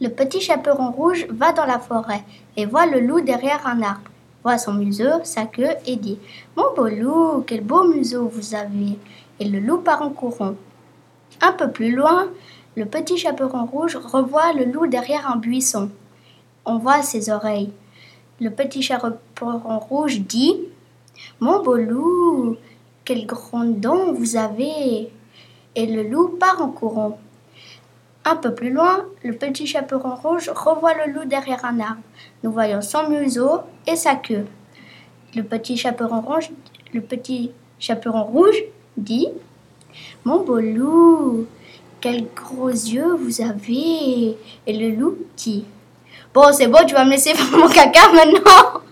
Le petit chaperon rouge va dans la forêt et voit le loup derrière un arbre. Voit son museau, sa queue et dit Mon beau loup, quel beau museau vous avez Et le loup part en courant. Un peu plus loin, le petit chaperon rouge revoit le loup derrière un buisson. On voit ses oreilles. Le petit chaperon rouge dit Mon beau loup, quel grand dents vous avez Et le loup part en courant. Un peu plus loin, le petit chaperon rouge revoit le loup derrière un arbre. Nous voyons son museau et sa queue. Le petit chaperon rouge, dit Mon beau loup, quels gros yeux vous avez Et le loup dit Bon, c'est bon, tu vas me laisser faire mon caca maintenant